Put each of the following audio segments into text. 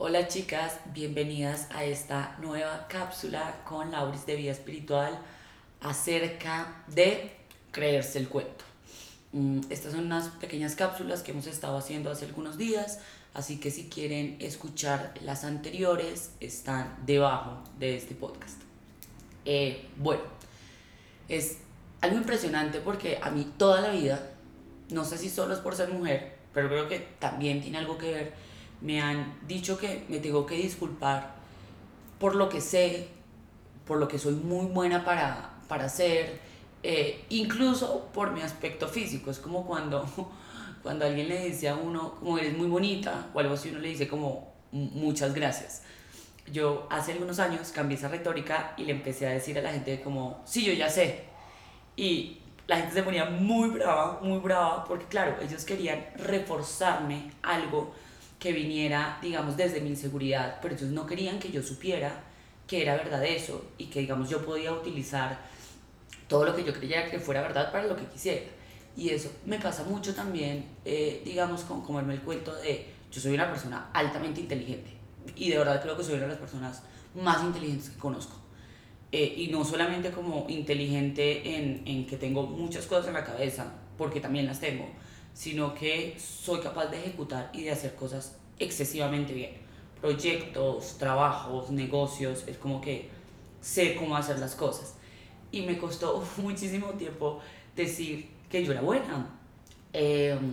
Hola chicas, bienvenidas a esta nueva cápsula con Lauris de Vida Espiritual acerca de creerse el cuento. Mm, estas son unas pequeñas cápsulas que hemos estado haciendo hace algunos días, así que si quieren escuchar las anteriores están debajo de este podcast. Eh, bueno, es algo impresionante porque a mí toda la vida, no sé si solo es por ser mujer, pero creo que también tiene algo que ver me han dicho que me tengo que disculpar por lo que sé, por lo que soy muy buena para, para hacer, eh, incluso por mi aspecto físico. Es como cuando, cuando alguien le dice a uno, como eres muy bonita, o algo así, uno le dice como muchas gracias. Yo hace algunos años cambié esa retórica y le empecé a decir a la gente como, sí, yo ya sé. Y la gente se ponía muy brava, muy brava, porque claro, ellos querían reforzarme algo que viniera, digamos, desde mi inseguridad, pero ellos no querían que yo supiera que era verdad eso y que, digamos, yo podía utilizar todo lo que yo creía que fuera verdad para lo que quisiera. Y eso me pasa mucho también, eh, digamos, con comerme el cuento de yo soy una persona altamente inteligente y de verdad creo que soy una de las personas más inteligentes que conozco. Eh, y no solamente como inteligente en, en que tengo muchas cosas en la cabeza, porque también las tengo, sino que soy capaz de ejecutar y de hacer cosas excesivamente bien. Proyectos, trabajos, negocios, es como que sé cómo hacer las cosas. Y me costó muchísimo tiempo decir que yo era buena. Em,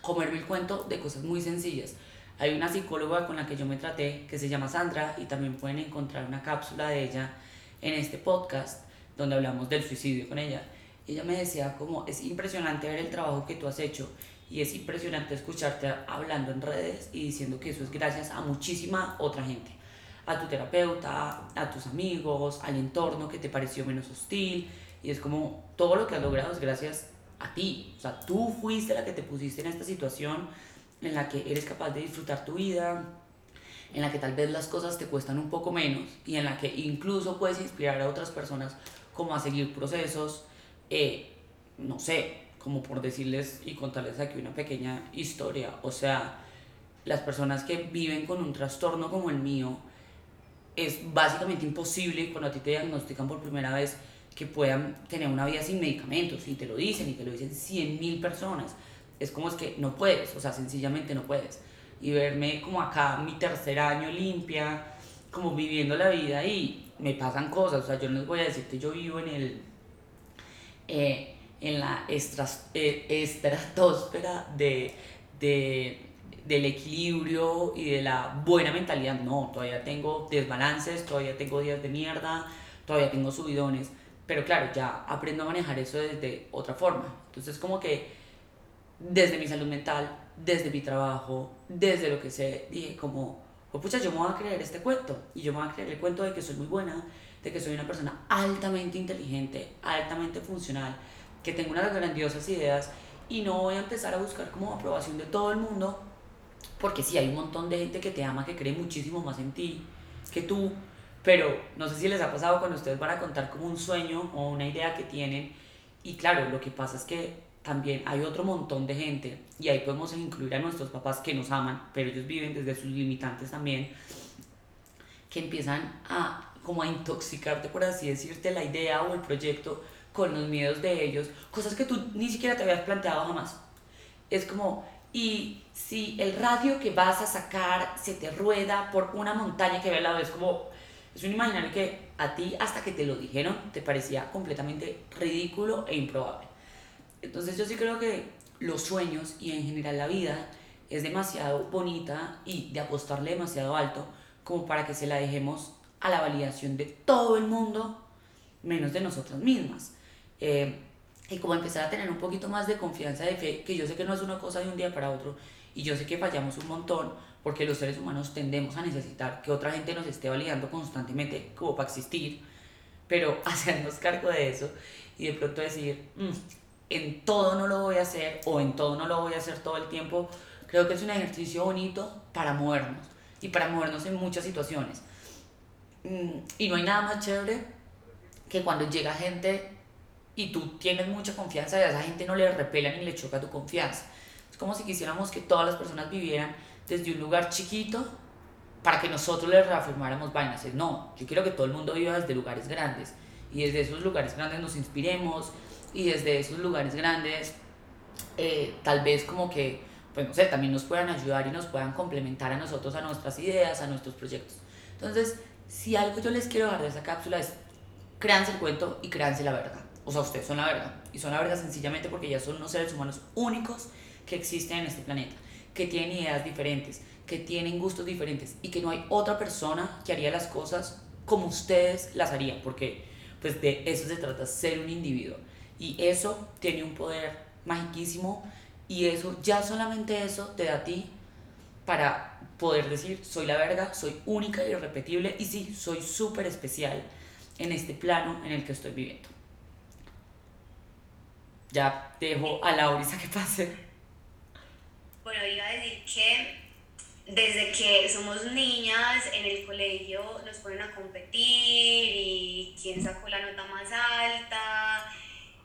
comerme el cuento de cosas muy sencillas. Hay una psicóloga con la que yo me traté que se llama Sandra y también pueden encontrar una cápsula de ella en este podcast donde hablamos del suicidio con ella ella me decía como es impresionante ver el trabajo que tú has hecho y es impresionante escucharte hablando en redes y diciendo que eso es gracias a muchísima otra gente, a tu terapeuta, a tus amigos, al entorno que te pareció menos hostil. Y es como todo lo que has logrado es gracias a ti, o sea, tú fuiste la que te pusiste en esta situación en la que eres capaz de disfrutar tu vida, en la que tal vez las cosas te cuestan un poco menos y en la que incluso puedes inspirar a otras personas como a seguir procesos, eh, no sé, como por decirles y contarles aquí una pequeña historia, o sea, las personas que viven con un trastorno como el mío, es básicamente imposible cuando a ti te diagnostican por primera vez que puedan tener una vida sin medicamentos y te lo dicen y te lo dicen 100 mil personas. Es como es que no puedes, o sea, sencillamente no puedes. Y verme como acá, mi tercer año limpia, como viviendo la vida y me pasan cosas, o sea, yo no les voy a decir que yo vivo en el eh, en la eh, estratosfera de, de, del equilibrio y de la buena mentalidad. No, todavía tengo desbalances, todavía tengo días de mierda, todavía tengo subidones. Pero claro, ya aprendo a manejar eso desde otra forma. Entonces como que desde mi salud mental, desde mi trabajo, desde lo que sé, dije como, pues pucha, yo me voy a creer este cuento. Y yo me voy a creer el cuento de que soy muy buena, de que soy una persona altamente inteligente, altamente funcional, que tengo unas grandiosas ideas y no voy a empezar a buscar como aprobación de todo el mundo, porque sí, hay un montón de gente que te ama, que cree muchísimo más en ti que tú, pero no sé si les ha pasado cuando ustedes van a contar como un sueño o una idea que tienen y claro, lo que pasa es que también hay otro montón de gente y ahí podemos incluir a nuestros papás que nos aman, pero ellos viven desde sus limitantes también, que empiezan a como a intoxicarte, por así decirte, la idea o el proyecto con los miedos de ellos, cosas que tú ni siquiera te habías planteado jamás. Es como, y si el radio que vas a sacar se te rueda por una montaña que ve al lado, es como, es un imaginario que a ti hasta que te lo dijeron te parecía completamente ridículo e improbable. Entonces yo sí creo que los sueños y en general la vida es demasiado bonita y de apostarle demasiado alto como para que se la dejemos a la validación de todo el mundo, menos de nosotras mismas. Eh, y como empezar a tener un poquito más de confianza de fe, que yo sé que no es una cosa de un día para otro, y yo sé que fallamos un montón, porque los seres humanos tendemos a necesitar que otra gente nos esté validando constantemente como para existir, pero hacernos cargo de eso y de pronto decir, mm, en todo no lo voy a hacer o en todo no lo voy a hacer todo el tiempo, creo que es un ejercicio bonito para movernos y para movernos en muchas situaciones. Mm, y no hay nada más chévere que cuando llega gente y tú tienes mucha confianza y a esa gente no le repela ni le choca tu confianza. Es como si quisiéramos que todas las personas vivieran desde un lugar chiquito para que nosotros les reafirmáramos vainas. No, yo quiero que todo el mundo viva desde lugares grandes y desde esos lugares grandes nos inspiremos y desde esos lugares grandes eh, tal vez como que, pues no sé, también nos puedan ayudar y nos puedan complementar a nosotros, a nuestras ideas, a nuestros proyectos. Entonces, si algo yo les quiero dejar de esa cápsula es, créanse el cuento y créanse la verdad. O sea, ustedes son la verdad. Y son la verdad sencillamente porque ya son unos seres humanos únicos que existen en este planeta, que tienen ideas diferentes, que tienen gustos diferentes y que no hay otra persona que haría las cosas como ustedes las harían, porque pues de eso se trata, ser un individuo. Y eso tiene un poder magiquísimo y eso, ya solamente eso te da a ti para poder decir, soy la verga, soy única y irrepetible y sí, soy súper especial en este plano en el que estoy viviendo. Ya dejo a Laurisa que pase. Bueno, iba a decir que desde que somos niñas en el colegio nos ponen a competir y quién sacó la nota más alta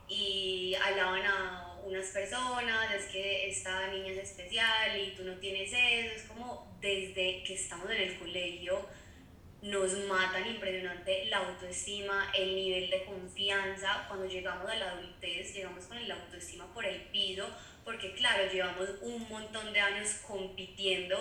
y alaban a unas personas, es que esta niña es especial y tú no tienes eso, es como desde que estamos en el colegio nos matan impresionante la autoestima, el nivel de confianza, cuando llegamos a la adultez llegamos con la autoestima por el piso, porque claro, llevamos un montón de años compitiendo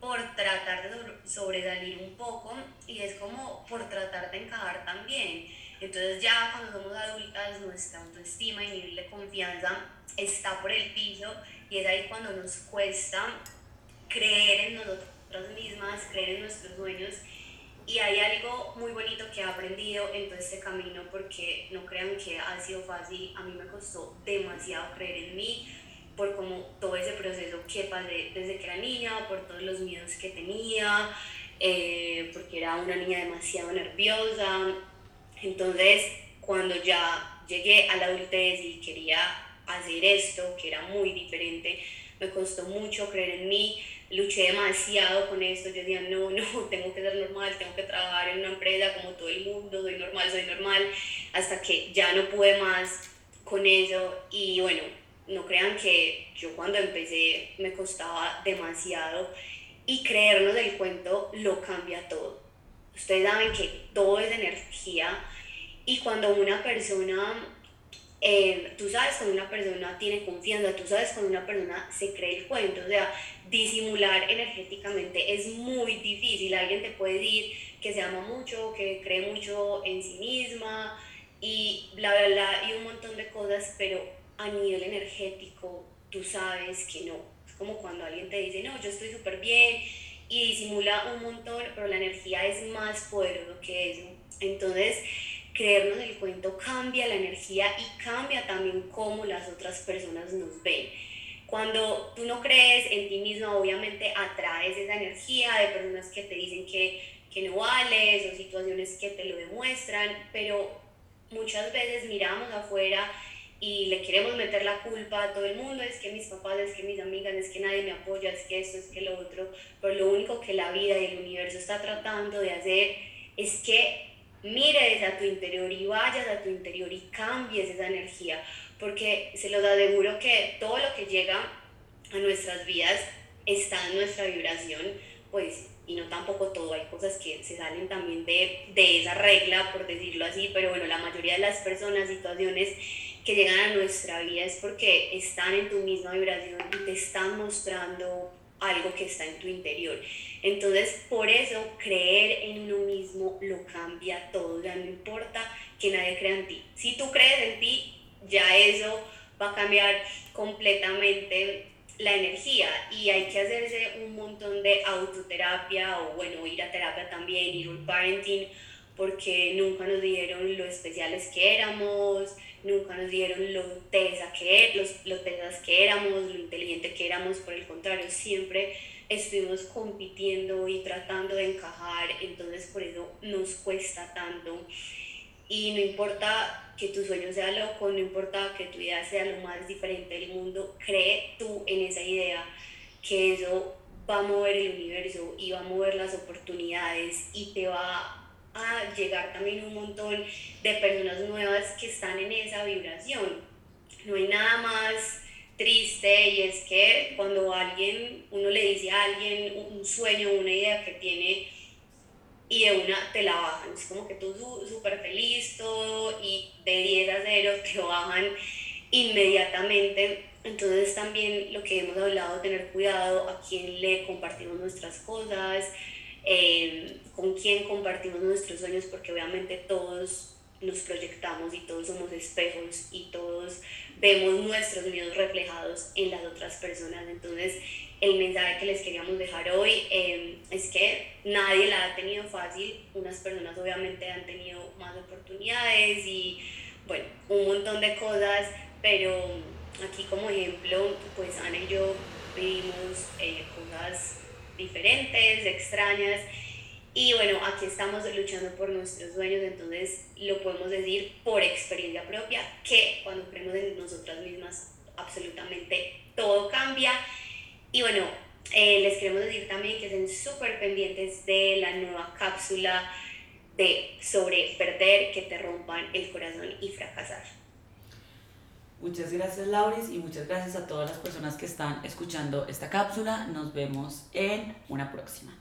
por tratar de sobresalir un poco y es como por tratar de encajar también. Entonces ya cuando somos adultas nuestra autoestima y nivel de confianza está por el piso y es ahí cuando nos cuesta creer en nosotras mismas, creer en nuestros sueños y hay algo muy bonito que he aprendido en todo este camino porque no crean que ha sido fácil, a mí me costó demasiado creer en mí por como todo ese proceso que pasé desde que era niña, por todos los miedos que tenía, eh, porque era una niña demasiado nerviosa. Entonces, cuando ya llegué a la adultez y quería hacer esto, que era muy diferente, me costó mucho creer en mí, luché demasiado con esto, yo decía, no, no, tengo que ser normal, tengo que trabajar en una empresa como todo el mundo, soy normal, soy normal, hasta que ya no pude más con eso y bueno, no crean que yo cuando empecé me costaba demasiado y creernos el cuento lo cambia todo. Ustedes saben que todo es energía y cuando una persona, eh, tú sabes cuando una persona tiene confianza, tú sabes cuando una persona se cree el cuento, o sea, disimular energéticamente es muy difícil. Alguien te puede decir que se ama mucho, que cree mucho en sí misma y bla, bla, bla, y un montón de cosas, pero a nivel energético tú sabes que no. Es como cuando alguien te dice, no, yo estoy súper bien y disimula un montón, pero la energía es más poderosa que eso. Entonces, creernos el cuento cambia la energía y cambia también cómo las otras personas nos ven. Cuando tú no crees en ti mismo, obviamente atraes esa energía de personas que te dicen que, que no vales o situaciones que te lo demuestran, pero muchas veces miramos afuera y le queremos meter la culpa a todo el mundo, es que mis papás, es que mis amigas, es que nadie me apoya, es que esto, es que lo otro, pero lo único que la vida y el universo está tratando de hacer es que mires a tu interior y vayas a tu interior y cambies esa energía, porque se los aseguro que todo lo que llega a nuestras vidas está en nuestra vibración, pues, y no tampoco todo, hay cosas que se salen también de, de esa regla, por decirlo así, pero bueno, la mayoría de las personas, situaciones, que llegan a nuestra vida es porque están en tu misma vibración y te están mostrando algo que está en tu interior. Entonces, por eso creer en uno mismo lo cambia todo, ya no importa que nadie crea en ti. Si tú crees en ti, ya eso va a cambiar completamente la energía y hay que hacerse un montón de autoterapia o bueno, ir a terapia también, ir al parenting, porque nunca nos dijeron lo especiales que éramos, nunca nos dieron lo tesa que, los, lo tesas que éramos, lo inteligente que éramos, por el contrario, siempre estuvimos compitiendo y tratando de encajar, entonces por eso nos cuesta tanto. Y no importa que tu sueño sea loco, no importa que tu idea sea lo más diferente del mundo, cree tú en esa idea que eso va a mover el universo y va a mover las oportunidades y te va a llegar también un montón de personas nuevas que están en esa vibración. No hay nada más triste y es que cuando alguien, uno le dice a alguien un sueño, una idea que tiene y de una te la bajan, es como que tú súper feliz todo y de 10 a 0 te bajan inmediatamente. Entonces también lo que hemos hablado, tener cuidado a quién le compartimos nuestras cosas, eh, con quién compartimos nuestros sueños, porque obviamente todos nos proyectamos y todos somos espejos y todos vemos nuestros miedos reflejados en las otras personas. Entonces, el mensaje que les queríamos dejar hoy em, es que nadie la ha tenido fácil. Unas personas obviamente han tenido más oportunidades y, bueno, un montón de cosas, pero aquí como ejemplo, pues Ana y yo vivimos eh, cosas diferentes, extrañas y bueno, aquí estamos luchando por nuestros sueños, entonces lo podemos decir por experiencia propia, que cuando creemos en nosotras mismas, absolutamente todo cambia. Y bueno, eh, les queremos decir también que estén súper pendientes de la nueva cápsula de sobre perder, que te rompan el corazón y fracasar. Muchas gracias Lauris y muchas gracias a todas las personas que están escuchando esta cápsula. Nos vemos en una próxima.